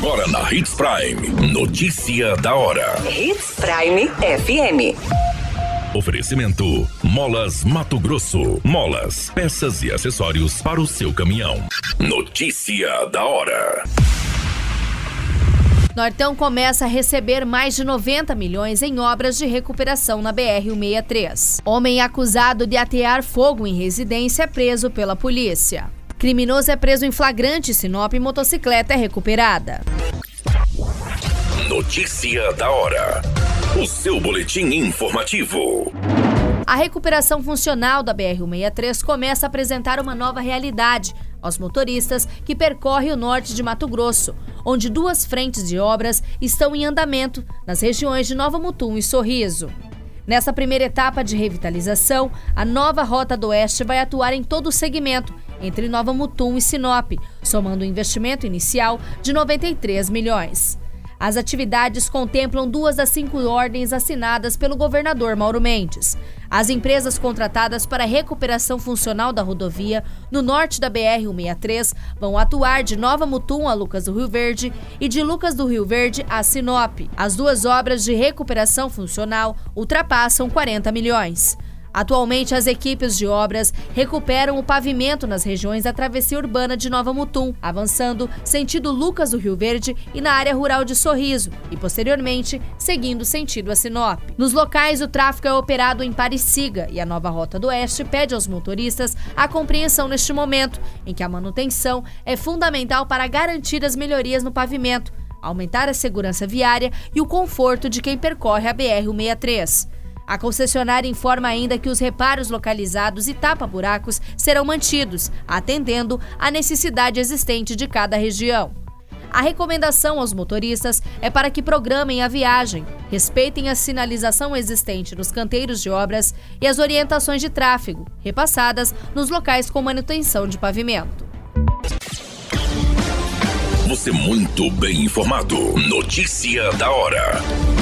Agora na Hits Prime. Notícia da hora. Hits Prime FM. Oferecimento: Molas Mato Grosso. Molas, peças e acessórios para o seu caminhão. Notícia da hora. Nortão começa a receber mais de 90 milhões em obras de recuperação na BR-163. Homem acusado de atear fogo em residência é preso pela polícia. Criminoso é preso em flagrante Sinop e motocicleta é recuperada. Notícia da hora. O seu boletim informativo. A recuperação funcional da BR-163 começa a apresentar uma nova realidade aos motoristas que percorrem o norte de Mato Grosso, onde duas frentes de obras estão em andamento nas regiões de Nova Mutum e Sorriso. Nessa primeira etapa de revitalização, a nova Rota do Oeste vai atuar em todo o segmento entre Nova Mutum e Sinop, somando um investimento inicial de 93 milhões. As atividades contemplam duas das cinco ordens assinadas pelo governador Mauro Mendes. As empresas contratadas para a recuperação funcional da rodovia no norte da BR-163 vão atuar de Nova Mutum a Lucas do Rio Verde e de Lucas do Rio Verde a Sinop. As duas obras de recuperação funcional ultrapassam 40 milhões. Atualmente, as equipes de obras recuperam o pavimento nas regiões da travessia urbana de Nova Mutum, avançando sentido Lucas do Rio Verde e na área rural de Sorriso, e posteriormente seguindo sentido a Sinop. Nos locais, o tráfego é operado em Pariciga e a nova Rota do Oeste pede aos motoristas a compreensão neste momento, em que a manutenção é fundamental para garantir as melhorias no pavimento, aumentar a segurança viária e o conforto de quem percorre a BR-163. A concessionária informa ainda que os reparos localizados e tapa-buracos serão mantidos, atendendo à necessidade existente de cada região. A recomendação aos motoristas é para que programem a viagem, respeitem a sinalização existente nos canteiros de obras e as orientações de tráfego, repassadas nos locais com manutenção de pavimento. Você muito bem informado. Notícia da hora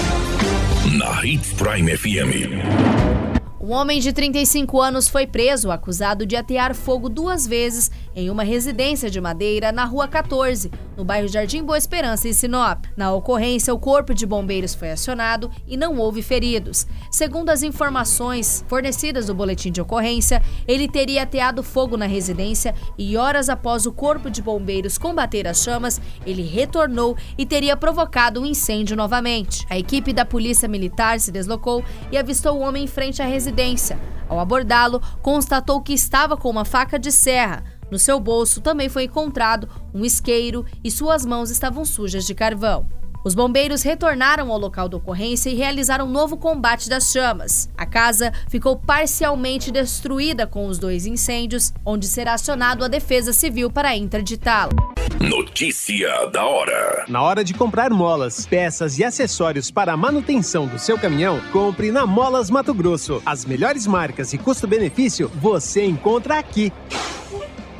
na Hits Prime FM. Um homem de 35 anos foi preso acusado de atear fogo duas vezes em uma residência de madeira na Rua 14, no bairro Jardim Boa Esperança, em Sinop. Na ocorrência, o corpo de bombeiros foi acionado e não houve feridos. Segundo as informações fornecidas no boletim de ocorrência, ele teria ateado fogo na residência e horas após o corpo de bombeiros combater as chamas, ele retornou e teria provocado um incêndio novamente. A equipe da Polícia Militar se deslocou e avistou o homem em frente à residência. Ao abordá-lo, constatou que estava com uma faca de serra no seu bolso também foi encontrado um isqueiro e suas mãos estavam sujas de carvão. Os bombeiros retornaram ao local da ocorrência e realizaram um novo combate das chamas. A casa ficou parcialmente destruída com os dois incêndios, onde será acionado a Defesa Civil para interditá-la. Notícia da hora. Na hora de comprar molas, peças e acessórios para a manutenção do seu caminhão, compre na Molas Mato Grosso. As melhores marcas e custo-benefício você encontra aqui.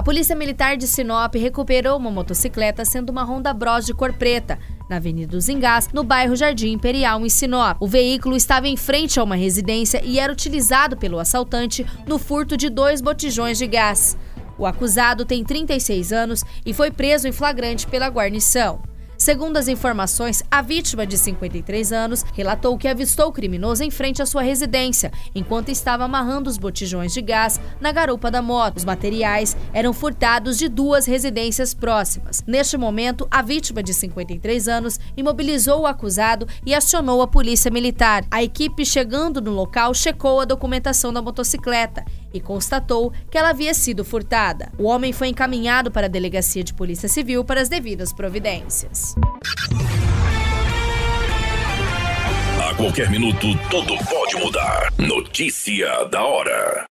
A Polícia Militar de Sinop recuperou uma motocicleta sendo uma Honda Bros de cor preta, na Avenida dos Engás, no bairro Jardim Imperial, em Sinop. O veículo estava em frente a uma residência e era utilizado pelo assaltante no furto de dois botijões de gás. O acusado tem 36 anos e foi preso em flagrante pela guarnição. Segundo as informações, a vítima de 53 anos relatou que avistou o criminoso em frente à sua residência, enquanto estava amarrando os botijões de gás na garupa da moto. Os materiais eram furtados de duas residências próximas. Neste momento, a vítima de 53 anos imobilizou o acusado e acionou a polícia militar. A equipe, chegando no local, checou a documentação da motocicleta e constatou que ela havia sido furtada. O homem foi encaminhado para a delegacia de polícia civil para as devidas providências. A qualquer minuto, tudo pode mudar. Notícia da hora.